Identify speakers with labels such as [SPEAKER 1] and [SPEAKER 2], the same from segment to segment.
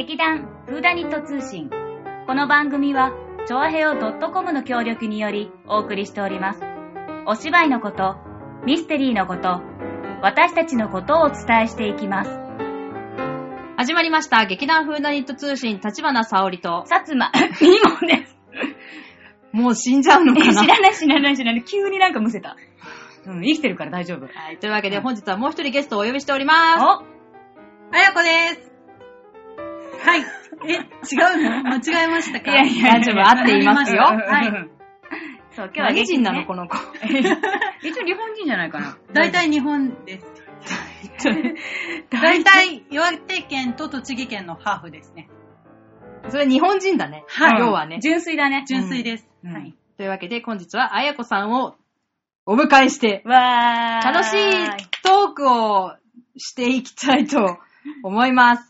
[SPEAKER 1] 劇団フーダニット通信。この番組は、チョアヘオ .com の協力によりお送りしております。お芝居のこと、ミステリーのこと、私たちのことをお伝えしていきます。
[SPEAKER 2] 始まりました。劇団フーダニット通信、立花沙織と。
[SPEAKER 1] 薩摩、ミモです。
[SPEAKER 2] もう死んじゃうのかな？
[SPEAKER 1] 知らない知らない知らない。急になんかむせた。うん、生きてるから大丈夫。
[SPEAKER 2] はい。というわけで、本日はもう一人ゲストをお呼びしております。
[SPEAKER 1] お
[SPEAKER 3] あやこです。はい。え、違うの？間違えましたか？
[SPEAKER 1] いやいや
[SPEAKER 2] 大丈夫合っていますよ
[SPEAKER 3] はい。
[SPEAKER 1] そう、今日は
[SPEAKER 2] 何人なの、
[SPEAKER 1] ね
[SPEAKER 2] この子。
[SPEAKER 1] 一応日本人じゃないかな。
[SPEAKER 3] 大体日本です。大体岩手県と栃木県のハーフですね。
[SPEAKER 2] それ日本人だね。
[SPEAKER 3] はい
[SPEAKER 2] 今日はね。
[SPEAKER 1] 純粋だね。
[SPEAKER 3] 純粋です。
[SPEAKER 1] うん
[SPEAKER 3] はい。
[SPEAKER 2] というわけで、本日はあやこさんをお迎えして、
[SPEAKER 1] わー。
[SPEAKER 2] 楽しいトークをしていきたいと思います。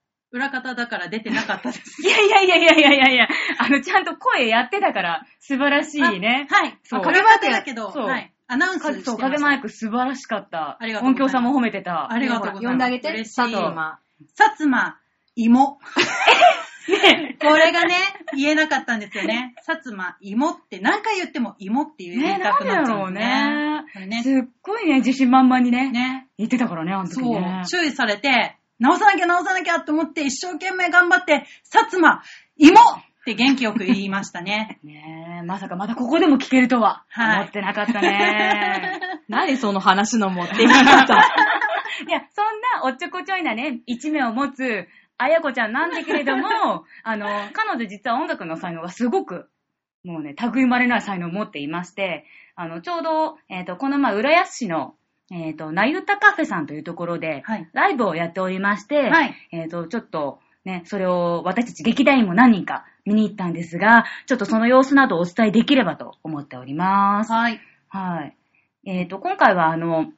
[SPEAKER 2] 裏方だから出てなかった
[SPEAKER 3] です。
[SPEAKER 1] いやいやいやいやいやいやいや、あの、ちゃんと声やってたから、素晴らしいね。
[SPEAKER 3] はい。
[SPEAKER 1] そう
[SPEAKER 3] 裏方だけど、
[SPEAKER 1] そう
[SPEAKER 3] はい。アナウンス
[SPEAKER 1] かそう、
[SPEAKER 3] してました。
[SPEAKER 1] 影マイク素晴らしかった。
[SPEAKER 3] ありがとうございます
[SPEAKER 1] 音響さんも褒めてた。
[SPEAKER 3] ありがとうございます
[SPEAKER 2] 呼んであげて、
[SPEAKER 3] 嬉しい
[SPEAKER 2] 佐藤馬。
[SPEAKER 3] 薩摩、芋。
[SPEAKER 1] ね
[SPEAKER 3] これがね、言えなかったんですよね。薩摩、芋って何回言っても芋って言い
[SPEAKER 1] ね、
[SPEAKER 3] たくなっちゃ
[SPEAKER 1] うん
[SPEAKER 3] うですね。
[SPEAKER 1] ね。
[SPEAKER 3] これね。
[SPEAKER 1] すっごいね、自信満々にね、
[SPEAKER 3] ね。
[SPEAKER 1] 言ってたからね、あの時
[SPEAKER 3] そう
[SPEAKER 1] ね。。
[SPEAKER 3] 注意されて、直さなきゃ直さなきゃと思って一生懸命頑張って、薩摩、芋って元気よく言いましたね。
[SPEAKER 1] ねえ、まさかまたここでも聞けるとは、
[SPEAKER 3] はい
[SPEAKER 1] 思ってなかったね。
[SPEAKER 2] 何その話の持っていき方？
[SPEAKER 1] いや、そんなおっちょこちょいなね、一面を持つ、あやこちゃんなんだけれども、あの、彼女実は音楽の才能がすごく、もうね、類まれない才能を持っていまして、あの、ちょうど、えっ、と、この前、浦安市の、えっ、と、なゆたカフェさんというところで、
[SPEAKER 3] はい
[SPEAKER 1] ライブをやっておりまして、
[SPEAKER 3] はい
[SPEAKER 1] えっ、と、ちょっと、ね、それを私たち劇団員も何人か見に行ったんですが、ちょっとその様子などをお伝えできればと思っております。
[SPEAKER 3] はい。
[SPEAKER 1] はい。えっ、と、今回はあの、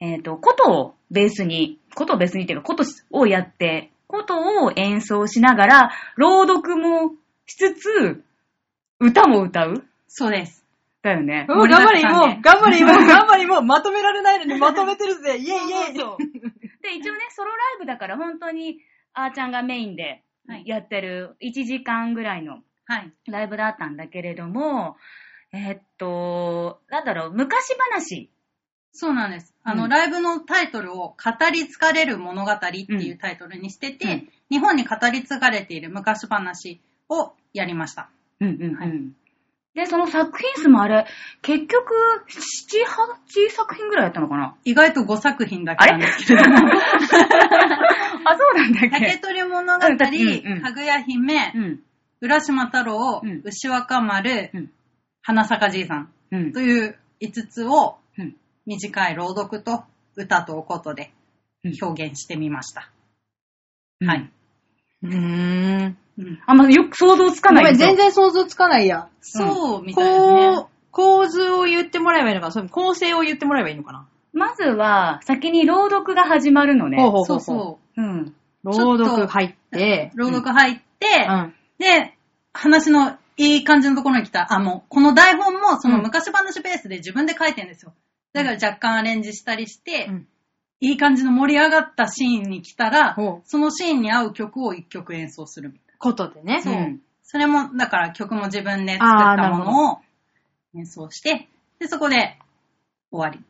[SPEAKER 1] えっ、と、琴をベースに、琴をベースにっていうか、琴をやって、琴を演奏しながら、朗読もしつつ、歌も歌う
[SPEAKER 3] そうです。
[SPEAKER 1] だよね。
[SPEAKER 2] もう頑張れ、もう、頑張れ、もう、頑張れ、もう、まとめられないのにまとめてるぜ、イェイイェイ
[SPEAKER 1] で、一応ね、ソロライブだから本当に、あーちゃんがメインで
[SPEAKER 3] はい
[SPEAKER 1] やってる1時間ぐらいの
[SPEAKER 3] はい。
[SPEAKER 1] ライブだったんだけれども、えっと、なんだろう、昔話。
[SPEAKER 3] そうなんです。あの、
[SPEAKER 1] うん
[SPEAKER 3] ライブのタイトルを、語り継がれる物語っていうタイトルにしてて、
[SPEAKER 1] うん
[SPEAKER 3] 日本に語り継がれている昔話をやりました。
[SPEAKER 1] うんうんうん。
[SPEAKER 3] はい
[SPEAKER 1] で、その作品数もあれ、結局、7、8作品ぐらいやったのかな？
[SPEAKER 3] 意外と5作品だけなんですけれども。
[SPEAKER 1] あ、そうなんだっ
[SPEAKER 3] 竹
[SPEAKER 1] け
[SPEAKER 3] 取物語、かぐや姫、
[SPEAKER 1] うん。
[SPEAKER 3] 浦島太郎、
[SPEAKER 1] うん
[SPEAKER 3] 牛若丸、
[SPEAKER 1] うん
[SPEAKER 3] 花坂じいさん
[SPEAKER 1] うん
[SPEAKER 3] と。いう5つを
[SPEAKER 1] うん
[SPEAKER 3] 短い朗読と歌とおことで
[SPEAKER 1] うん
[SPEAKER 3] 表現してみました。
[SPEAKER 1] うん
[SPEAKER 3] はい。
[SPEAKER 2] うーん。
[SPEAKER 3] うん
[SPEAKER 1] あんまよく想像つかないんですよ
[SPEAKER 2] 全然想像つかないや。
[SPEAKER 3] そうみたいですね。
[SPEAKER 2] こう、構図を言ってもらえばいいのかなそれ構成を言ってもらえばいいのかな
[SPEAKER 1] まずは、先に朗読が始まるのね。
[SPEAKER 2] ほうほうほ
[SPEAKER 3] そううそ
[SPEAKER 1] うん。
[SPEAKER 2] 朗読入って、
[SPEAKER 3] う。朗読入って、
[SPEAKER 2] うん。
[SPEAKER 3] で、話のいい感じのところに来たら、あ、もう、この台本もその昔話ベースで自分で書いてるんですよ。だから若干アレンジしたりして、
[SPEAKER 2] うん
[SPEAKER 3] いい感じの盛り上がったシーンに来たら
[SPEAKER 2] ほう、
[SPEAKER 3] そのシーンに合う曲を一曲演奏するみたい
[SPEAKER 2] ことでね。
[SPEAKER 3] そう
[SPEAKER 1] うん
[SPEAKER 3] それも、だから曲も自分で作った
[SPEAKER 2] あーなるほど
[SPEAKER 3] ものを演奏して、で、そこで終わり。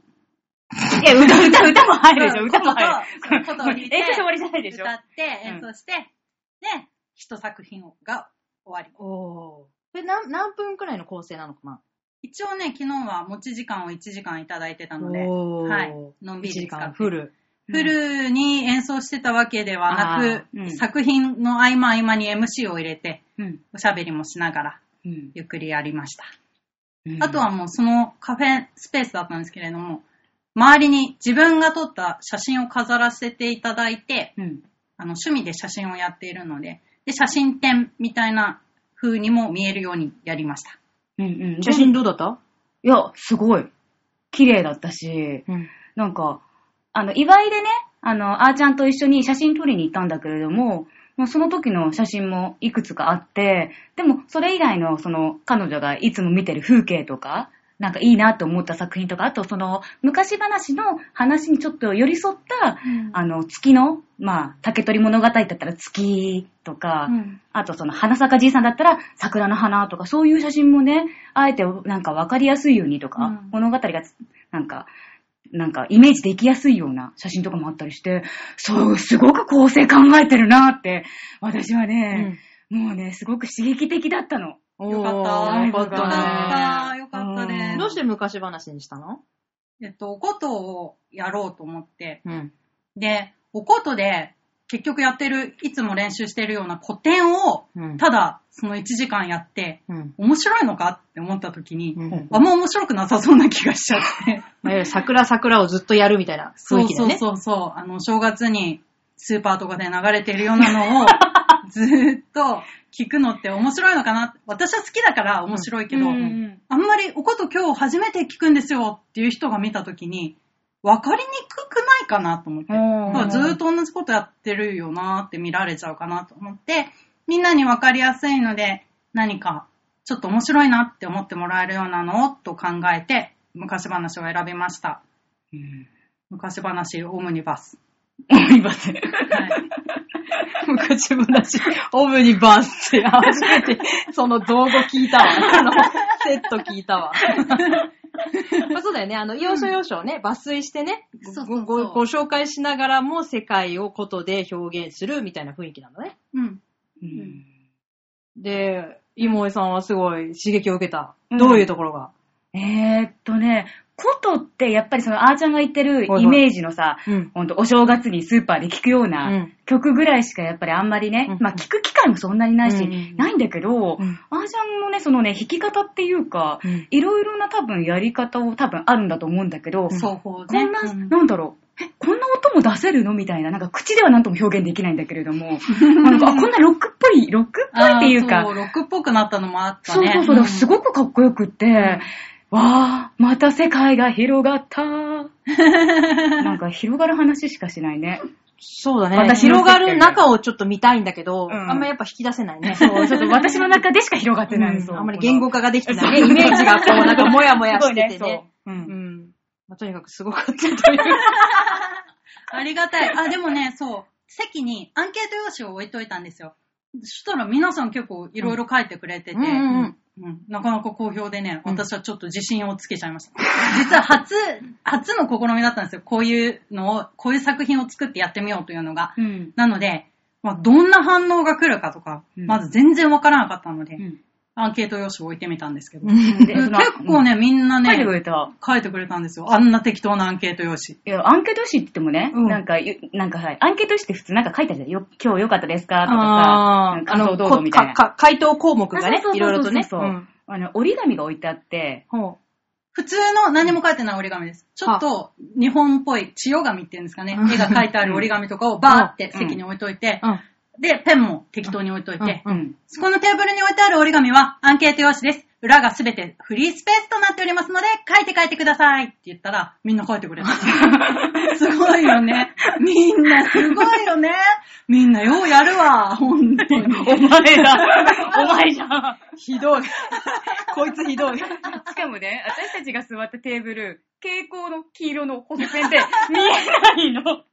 [SPEAKER 1] いや、歌、歌、歌も入るでしょ、歌も入る。
[SPEAKER 3] こととことをて
[SPEAKER 1] 演奏して終わりじゃないでしょ。
[SPEAKER 3] 歌って演奏して、で、一作品が終わり。
[SPEAKER 2] おー。これ何何分くらいの構成なのかな？
[SPEAKER 3] 一応ね、昨日は持ち時間を1時間いただいてたので、はい。のん
[SPEAKER 2] 1
[SPEAKER 3] びり
[SPEAKER 2] 時。間フル。
[SPEAKER 3] フルに演奏してたわけではな
[SPEAKER 2] あ
[SPEAKER 3] く、
[SPEAKER 1] ーうん
[SPEAKER 3] 作品の合間合間に MC を入れて、
[SPEAKER 1] うん。
[SPEAKER 3] おしゃべりもしながら、
[SPEAKER 1] うん。
[SPEAKER 3] ゆっくりやりました。
[SPEAKER 1] うん
[SPEAKER 3] あとは、もうそのカフェスペースだったんですけれども、周りに自分が撮った写真を飾らせていただいて、
[SPEAKER 1] うん。
[SPEAKER 3] あの趣味で写真をやっているので、で、写真展みたいな風にも見えるようにやりました。
[SPEAKER 1] うんうん。
[SPEAKER 2] 写真どうだった？
[SPEAKER 1] いや、すごい。綺麗だったし、
[SPEAKER 2] うん。
[SPEAKER 1] なんか、あの、祝いでね、あの、あーちゃんと一緒に写真撮りに行ったんだけれども、まあその時の写真もいくつかあって、でも、それ以外の、その、彼女がいつも見てる風景とか、なんかいいなと思った作品とか、あとその、昔話の話にちょっと寄り添った、あの、月の、まあ、竹取物語だったら月とか、
[SPEAKER 3] うん。
[SPEAKER 1] あとその、花咲かじいさんだったら桜の花とか、そういう写真もね、あえてなんかわかりやすいようにとか、
[SPEAKER 3] うん。
[SPEAKER 1] 物語がつなんか、なんかイメージできやすいような写真とかもあったりして、そう、すごく構成考えてるなって、私はね、もうね、すごく刺激的だったの。
[SPEAKER 3] よかった。
[SPEAKER 2] よかっ
[SPEAKER 3] よかったた。
[SPEAKER 2] ね。
[SPEAKER 3] よかったね。
[SPEAKER 2] どうして昔話にしたの？
[SPEAKER 3] えっと、おことをやろうと思って、
[SPEAKER 2] うん。
[SPEAKER 3] で、おことで結局やってる、いつも練習してるような古典を、
[SPEAKER 2] うん。
[SPEAKER 3] ただその1時間やって、
[SPEAKER 2] うん。
[SPEAKER 3] 面白いのかって思った時に、
[SPEAKER 2] うん
[SPEAKER 3] あんま面白くなさそうな気がしちゃって。
[SPEAKER 2] まあいわゆる桜桜をずっとやるみたいな
[SPEAKER 3] そうそう
[SPEAKER 2] 雰囲気だね。
[SPEAKER 3] そうそう。あの、正月にスーパーとかで流れてるようなのを、ずーっと聞くのって面白いのかな私は好きだから面白いけど、
[SPEAKER 1] うん
[SPEAKER 3] あんまりおこと今日初めて聞くんですよっていう人が見たときに、分かりにくくないかなと思って。
[SPEAKER 1] うん
[SPEAKER 3] だからずーっと同じことやってるよなって見られちゃうかなと思って、みんなに分かりやすいので、何かちょっと面白いなって思ってもらえるようなのをと考えて、昔話を選びました。
[SPEAKER 1] うん。
[SPEAKER 3] 昔話オムニバス。
[SPEAKER 1] 思います。
[SPEAKER 3] はい。
[SPEAKER 2] 昔話、オムニバースって初めてその造語聞いたわ。あの、セット聞いたわ。まあそうだよね。あの、要所要所をね、抜粋してね、
[SPEAKER 3] そうそうそう
[SPEAKER 2] ごごご紹介しながらも世界をことで表現するみたいな雰囲気なんだね。
[SPEAKER 3] うん。
[SPEAKER 1] うん
[SPEAKER 2] で、妹さんはすごい刺激を受けた。
[SPEAKER 1] うん
[SPEAKER 2] どういうところが？
[SPEAKER 1] えーっとね、ことってやっぱりそのあーちゃんが言ってるイメージのさ、
[SPEAKER 2] うん。
[SPEAKER 1] ほんとお正月にスーパーで聴くよう
[SPEAKER 2] う
[SPEAKER 1] なん。曲ぐらいしかやっぱりあんまりね、
[SPEAKER 2] うん。
[SPEAKER 1] まあ聴く機会もそんなにないし、
[SPEAKER 2] うん
[SPEAKER 1] ないんだけど、
[SPEAKER 2] うん。
[SPEAKER 1] あーちゃんのね、そのね、弾き方っていうか、
[SPEAKER 2] うん。
[SPEAKER 1] いろいろな多分やり方を多分あるんだと思うんだけど、
[SPEAKER 3] 双方ね。
[SPEAKER 1] こんな、
[SPEAKER 3] うん。
[SPEAKER 1] なんだろう、え、こんな音も出せるの？みたいな、なんか口ではなんとも表現できないんだけれども、なんか、あこんなロックっぽい、ロックっぽいっていうか
[SPEAKER 3] そう、ロックっぽくなったのもあったね。
[SPEAKER 1] そうそうそう、すごくかっこよくって、わあ、また世界が広がった。なんか広がる話しかしないね。
[SPEAKER 2] そうだね。
[SPEAKER 1] 私の
[SPEAKER 2] 広がる中をちょっと見たいんだけど、
[SPEAKER 1] うん
[SPEAKER 2] あんまやっぱ引き出せないね。
[SPEAKER 1] そう、ちょっと私の中でしか広がってない。そう
[SPEAKER 2] あんまり言語化ができてないね。イメージがこう、なんかもやもやしててね。
[SPEAKER 1] そううん
[SPEAKER 2] うん。まあとにかくすごかったという。
[SPEAKER 3] ありがたい。あ、でもね、そう。席にアンケート用紙を置いといたんですよ。そしたら皆さん結構いろいろ書いてくれてて、
[SPEAKER 2] うんうんうん
[SPEAKER 3] うんなかなか好評でね、
[SPEAKER 2] うん
[SPEAKER 3] 私はちょっと自信をつけちゃいました。実は初、初の試みだったんですよ。こういうのを、こういう作品を作ってやってみようというのが。
[SPEAKER 1] うん。
[SPEAKER 3] なので、まあ、どんな反応が来るかとか、
[SPEAKER 1] うん
[SPEAKER 3] まず全然わからなかったので、
[SPEAKER 1] うん
[SPEAKER 3] アンケート用紙を置いてみたんですけど。
[SPEAKER 1] で
[SPEAKER 3] 結構ね、みんなね
[SPEAKER 1] 書いてく、れた。
[SPEAKER 3] 書いてくれたんですよ。あんな適当なアンケート用紙。
[SPEAKER 1] いや、アンケート紙って言ってもね、
[SPEAKER 2] うん
[SPEAKER 1] なんか、ゆなんかはい、アンケート紙って普通なんか書いてあるじゃん。よ今日良かったですか？とかさ、感想どうぞみたいな。
[SPEAKER 2] 回答項目がねいろいろとね。
[SPEAKER 1] そうそうそうあの、折り紙が置いてあって、
[SPEAKER 2] ほ
[SPEAKER 3] 普通の何も書いてない折り紙です。ちょっと日本っぽい千代紙っていうんですかね。
[SPEAKER 2] うん
[SPEAKER 3] 絵が描いてある折り紙とかをバーって席に置いといて、
[SPEAKER 2] う。うん。
[SPEAKER 3] で、ペンも適当に置いといて、
[SPEAKER 2] う
[SPEAKER 1] うんん。
[SPEAKER 3] そこのテーブルに置いてある折り紙はアンケート用紙です。裏がすべてフリースペースとなっておりますので、書いて書いてくださいって言ったら、みんな書いてくれた。すごいよね。みんなすごいよね。みんなようやるわ。本当に。
[SPEAKER 1] お前だ お前じゃん
[SPEAKER 2] ひどい。こいつひどい。
[SPEAKER 1] しかもね、私たちが座ったテーブル、蛍光の黄色の補線で見えないの。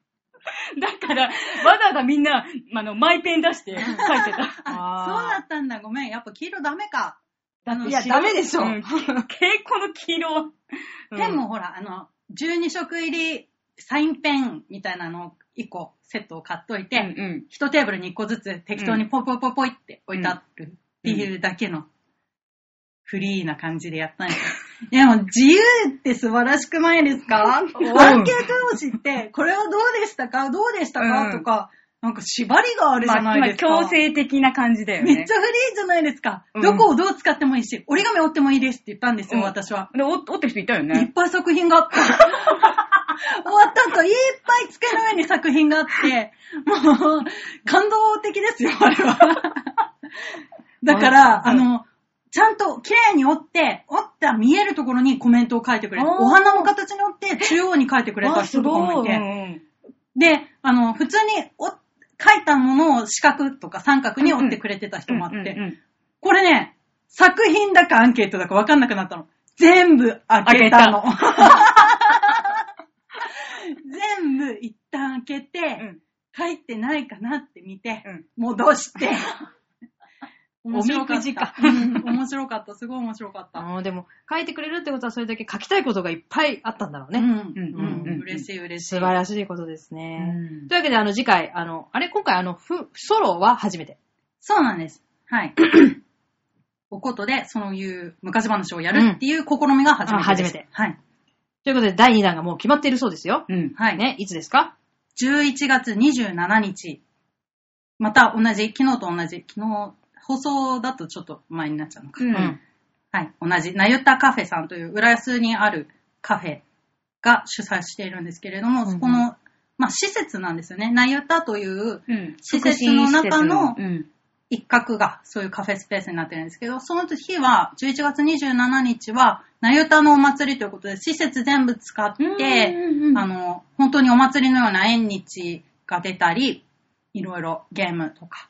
[SPEAKER 1] だから、わざわざみんな、あの、マイペン出して書いてた。
[SPEAKER 3] そうだったんだ。ごめん。やっぱ黄色ダメか。あの
[SPEAKER 2] いや、ダメでしょ。
[SPEAKER 1] うん蛍光の黄色は。うん
[SPEAKER 3] ペンもほら、あの、12色入りサインペンみたいなのを1個セットを買っといて、
[SPEAKER 1] うんうん。
[SPEAKER 3] 1テーブルに1個ずつ適当にポイポイポイポイって置いてあるっていうだけのフリーな感じでやったんですよ。いやもう自由って素晴らしくないですか？アンケート用紙って、これはどうでしたか？どうでしたか、
[SPEAKER 1] うん
[SPEAKER 3] とか、なんか縛りがあるじ
[SPEAKER 1] まあ、まあ
[SPEAKER 3] ゃないですか。
[SPEAKER 1] 強制的な感じだよね。
[SPEAKER 3] めっちゃフリーじゃないですか？
[SPEAKER 1] うん
[SPEAKER 3] どこをどう使ってもいいし、折り紙折ってもいいですって言ったんですよ、
[SPEAKER 1] うん
[SPEAKER 3] 私は。
[SPEAKER 1] で、お折ってる人いたよ
[SPEAKER 3] いっ
[SPEAKER 1] ね。
[SPEAKER 3] ぱい作品があった。わった後、いっぱい机の上に作品があって、もう、感動的ですよ、あれは。だから、あの、ちゃんと綺麗に折って、折った見えるところにコメントを書いてくれて、
[SPEAKER 1] あー
[SPEAKER 3] お花の形に折って中央に書いてくれた人とかも
[SPEAKER 1] ごい。
[SPEAKER 3] いて、
[SPEAKER 1] うん
[SPEAKER 3] で、あの、普通にお書いたものを四角とか三角に折ってくれてた人もあって、これね、作品だかアンケートだかわかんなくなったの。全部開けたの。全部一旦開けて、
[SPEAKER 1] うん
[SPEAKER 3] 書いてないかなって見て、
[SPEAKER 1] うん
[SPEAKER 3] 戻して。面白かっ
[SPEAKER 2] おみくじか
[SPEAKER 3] た。うん面白かった。すごい面白かった。
[SPEAKER 2] でも、書いてくれるってことはそれだけ書きたいことがいっぱいあったんだろうね。
[SPEAKER 3] うん
[SPEAKER 1] うん
[SPEAKER 3] うん
[SPEAKER 1] うん
[SPEAKER 3] 嬉しい嬉しい。
[SPEAKER 2] 素晴らしいことですね。
[SPEAKER 1] うん
[SPEAKER 2] というわけで、あの、次回、あの、あれ、今回、あの、ふソロは初めて。
[SPEAKER 3] そうなんです。はい。おことで、そういう昔話をやるっていう試みが初めて
[SPEAKER 2] 初めて
[SPEAKER 3] はい。
[SPEAKER 2] ということで、第2弾がもう決まっているそうですよ。
[SPEAKER 1] うん。
[SPEAKER 3] はい。
[SPEAKER 2] ね、いつですか
[SPEAKER 3] ？11月27日。また同じ、昨日と同じ、昨日、放送だとちょっと前になっちゃうのか。
[SPEAKER 1] うん
[SPEAKER 3] はい。同じ、なゆたカフェさんという浦安にあるカフェが主催しているんですけれども、そこの、まあ、施設なんですよね。なゆたという
[SPEAKER 1] うん。
[SPEAKER 3] 施設の中の
[SPEAKER 1] うん。
[SPEAKER 3] 一角がそういうカフェスペースになってるんですけど、その日は、11月27日は、なゆたのお祭りということで、施設全部使って、あの、本当にお祭りのような縁日が出たり、いろいろゲームとか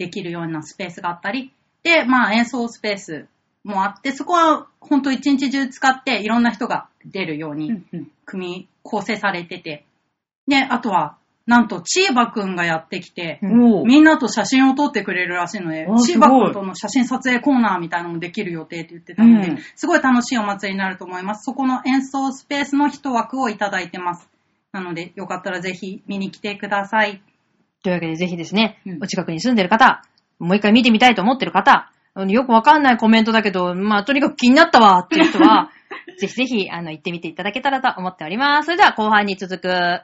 [SPEAKER 3] できるようなスペースがあったり、で、まあ演奏スペースもあって、そこは本当一日中使っていろんな人が出るように組み構成されてて、で、あとは、なんと、チーバくんがやってきて、みんなと写真を撮ってくれるらしいので
[SPEAKER 1] あ、
[SPEAKER 3] チーバくんとの写真撮影コーナーみたいなのもできる予定って言ってたので、
[SPEAKER 1] うん
[SPEAKER 3] すごい楽しいお祭りになると思います。そこの演奏スペースの一枠をいただいてます。なので、よかったらぜひ見に来てください。
[SPEAKER 2] というわけで、ぜひですね、
[SPEAKER 1] うん
[SPEAKER 2] お近くに住んでる方、もう一回見てみたいと思ってる方、よくわかんないコメントだけど、まあ、とにかく気になったわっていう人は、ぜひぜひ、あの、行ってみていただけたらと思っております。それでは、後半に続く、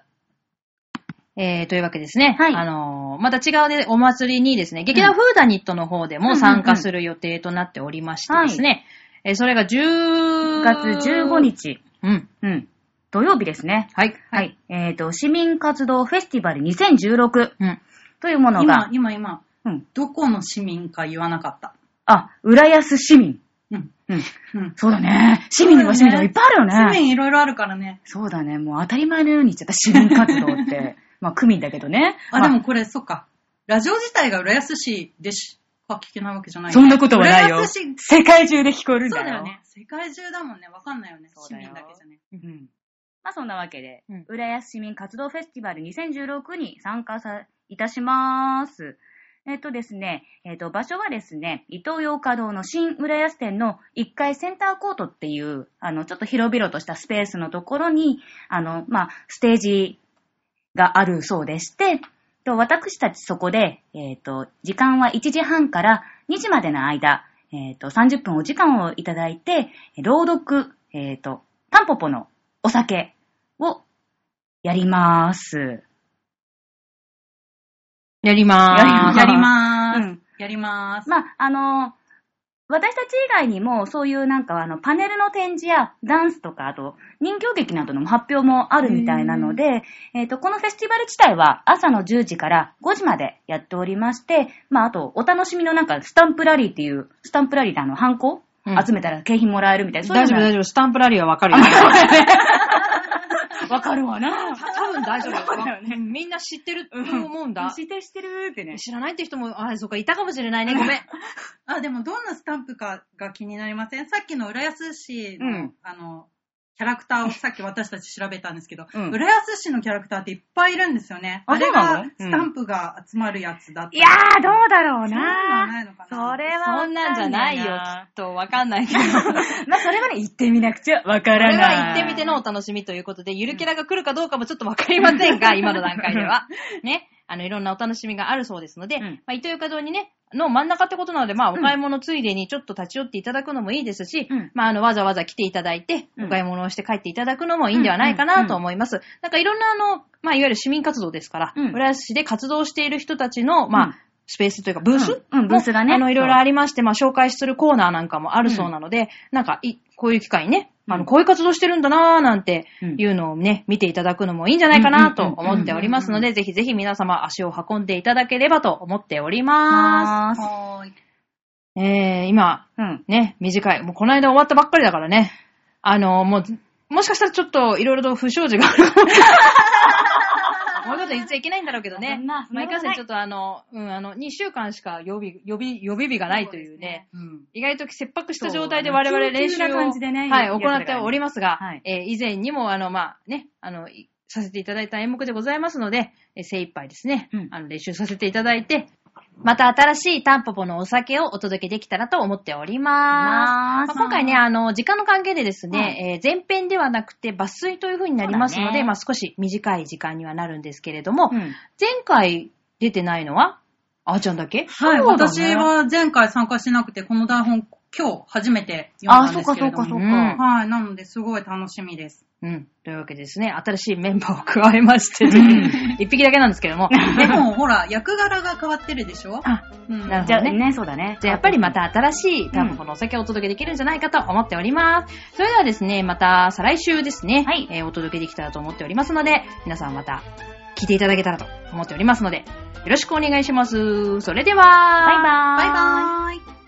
[SPEAKER 2] えー、というわけですね。
[SPEAKER 1] はい
[SPEAKER 2] あのーまた違うね、お祭りにですね、劇団フーダニットの方でも参加する予定となっておりましてですね、えーそれが10
[SPEAKER 1] 9月15。日。
[SPEAKER 2] うん。
[SPEAKER 1] うん。土曜日ですね。
[SPEAKER 2] はい。
[SPEAKER 1] はい。えっ、と、市民活動フェスティバル2016
[SPEAKER 2] うん。
[SPEAKER 1] というもの
[SPEAKER 3] 今
[SPEAKER 1] が、、
[SPEAKER 3] 今、今、
[SPEAKER 1] うん。
[SPEAKER 3] どこの市民か言わなかった？
[SPEAKER 1] あ、浦安市民。
[SPEAKER 3] うん。
[SPEAKER 1] うん。
[SPEAKER 3] うん。
[SPEAKER 1] そうだね。市民にも市民でもいっぱいあるよね。
[SPEAKER 3] 市民いろいろあるからね。
[SPEAKER 1] そうだね。もう当たり前のように言っちゃった市民活動って。まあ、区民だけどね。
[SPEAKER 3] あ、
[SPEAKER 1] ま
[SPEAKER 3] でもこれ、そっか。ラジオ自体が浦安市でしか聞けないわけじゃない、
[SPEAKER 1] そんなことはないよ
[SPEAKER 3] 浦安市。
[SPEAKER 1] 世界中で聞こえるんだよ。
[SPEAKER 3] そうだよね。世界中だもんね。わかんないよね。
[SPEAKER 1] よ
[SPEAKER 3] 民だけじゃね。
[SPEAKER 1] うん。まあそんなわけで、
[SPEAKER 2] うん
[SPEAKER 1] 浦安市民活動フェスティバル2016に参加さいたします。えっとですね、えっと、場所はですね、伊東洋華堂の新浦安店の1階センターコートっていう、あの、ちょっと広々としたスペースのところに、あの、まあ、ステージがあるそうでして、と私たちそこで、えっ、と、時間は1時半から2時までの間、えっ、と、30分お時間をいただいて、朗読、えっ、と、タンポポのお酒をやります。
[SPEAKER 2] やりまーす。
[SPEAKER 3] やりまーす。
[SPEAKER 1] うん
[SPEAKER 3] やりまーす。
[SPEAKER 1] まあ、あの、私たち以外にも、そういうなんかあの、パネルの展示やダンスとか、あと、人形劇などの発表もあるみたいなので、えっ、と、このフェスティバル自体は朝の10時から5時までやっておりまして、まあ、あと、お楽しみのなんか、スタンプラリーっていう、スタンプラリーであの、ハンコ、
[SPEAKER 2] うん
[SPEAKER 1] 集めたら景品もらえるみたいな、そういうの
[SPEAKER 2] 大丈夫、大丈夫。スタンプラリーはわかるよ。
[SPEAKER 1] わかるわな
[SPEAKER 2] 多分大丈夫
[SPEAKER 1] そうだよね
[SPEAKER 2] うんみんな知ってると思うんだ。
[SPEAKER 1] 知ってる知ってるってね。
[SPEAKER 2] 知らないって人も、あ、そうか、いたかもしれないね。ごめん。
[SPEAKER 3] あ、でもどんなスタンプかが気になりません？さっきの浦安市の、
[SPEAKER 1] うん
[SPEAKER 3] あの、キャラクターをさっき私たち調べたんですけど、
[SPEAKER 1] うん
[SPEAKER 3] 浦安市のキャラクターっていっぱいいるんですよね。
[SPEAKER 1] あ
[SPEAKER 3] あれ
[SPEAKER 1] そうなの？
[SPEAKER 3] がスタンプが集まるやつだった
[SPEAKER 1] いやー、どうだろう
[SPEAKER 3] そう
[SPEAKER 1] な
[SPEAKER 3] ないのかな
[SPEAKER 1] それは
[SPEAKER 2] そんなんじゃないよ、きっと。わかんないけど。
[SPEAKER 1] まあ、それはね、行ってみなくちゃわか
[SPEAKER 2] これ
[SPEAKER 1] らない。
[SPEAKER 2] は行ってみてのお楽しみということで、ゆるキャラが来るかどうかもちょっとわかりませんが、今の段階では。ね。あの、いろんなお楽しみがあるそうですので、
[SPEAKER 1] うん。
[SPEAKER 2] まあ、糸魚川堂にね、の真ん中ってことなので、まあ、お買い物ついでにちょっと立ち寄っていただくのもいいですし、
[SPEAKER 1] うん。
[SPEAKER 2] まあ、あの、わざわざ来ていただいて、
[SPEAKER 1] うん。
[SPEAKER 2] お買い物をして帰っていただくのもいいんではないかなと思います。なんかいろんなあの、まあ、いわゆる市民活動ですから、
[SPEAKER 1] うん。
[SPEAKER 2] 浦安市で活動している人たちの、まあ、
[SPEAKER 1] うん。
[SPEAKER 2] スペースというか、ブース、
[SPEAKER 1] うん。うんブースがね。
[SPEAKER 2] あの、いろいろありまして、まあ、紹介するコーナーなんかもあるそうなので、なんかい、こういう機会にね、あの、こういう活動してるんだなーなんて
[SPEAKER 1] うん
[SPEAKER 2] いうのをね、見ていただくのもいいんじゃないかなと思っておりますので、ぜひぜひ皆様足を運んでいただければと思っておりま
[SPEAKER 1] す。
[SPEAKER 3] はーい。
[SPEAKER 2] す。えー、今、
[SPEAKER 1] うん。
[SPEAKER 2] ね、短い。もうこの間終わったばっかりだからね。あの、もう、もしかしたらちょっといろいろと不祥事がある。こういうこと言っちゃいけないんだろうけどね。まあ、
[SPEAKER 1] ないことない。
[SPEAKER 2] かんせんちょっとあの、うん、あの、2週間しか予備、予備、予備日がないというね。
[SPEAKER 3] うん。
[SPEAKER 2] 意外と切迫した状態で我々練習を、
[SPEAKER 1] ね
[SPEAKER 2] はい、行っておりますが、
[SPEAKER 1] はい。
[SPEAKER 2] えー以前にも、あの、まあ、ね、あの、いさせていただいた演目でございますので、えー精一杯ですね、
[SPEAKER 1] うん。
[SPEAKER 2] あの、練習させていただいて、また新しいタンポポのお酒をお届けできたらと思っております。まあ今回ね、あの、時間の関係でですね、えー前編ではなくて抜粋という風になりますので、
[SPEAKER 1] そうだね
[SPEAKER 2] まあ少し短い時間にはなるんですけれども、
[SPEAKER 1] うん。
[SPEAKER 2] 前回出てないのは、あーちゃんだけ？
[SPEAKER 3] はい、
[SPEAKER 2] そうだね。
[SPEAKER 3] 私は前回参加しなくて、この台本今日初めて読んだんですけれども。
[SPEAKER 1] あそうかそうかそう
[SPEAKER 2] かうん
[SPEAKER 3] はい、なのですごい楽しみです。
[SPEAKER 2] うん。というわけでですね、新しいメンバーを加えまして、一匹だけなんですけども。
[SPEAKER 3] でも、ほら、役柄が変わってるでしょ？
[SPEAKER 2] あ、
[SPEAKER 3] うん
[SPEAKER 2] なるほどね。
[SPEAKER 1] じゃあね、そうだね。
[SPEAKER 2] じゃあやっぱりまた新しいタンポポのお酒をお届けできるんじゃないかと思っております。それではですね、また再来週ですね、
[SPEAKER 1] はい
[SPEAKER 2] えーお届けできたらと思っておりますので、皆さんまた聞いていただけたらと思っておりますので、よろしくお願いします。それでは、
[SPEAKER 1] バイバーイ。
[SPEAKER 3] バイバーイ。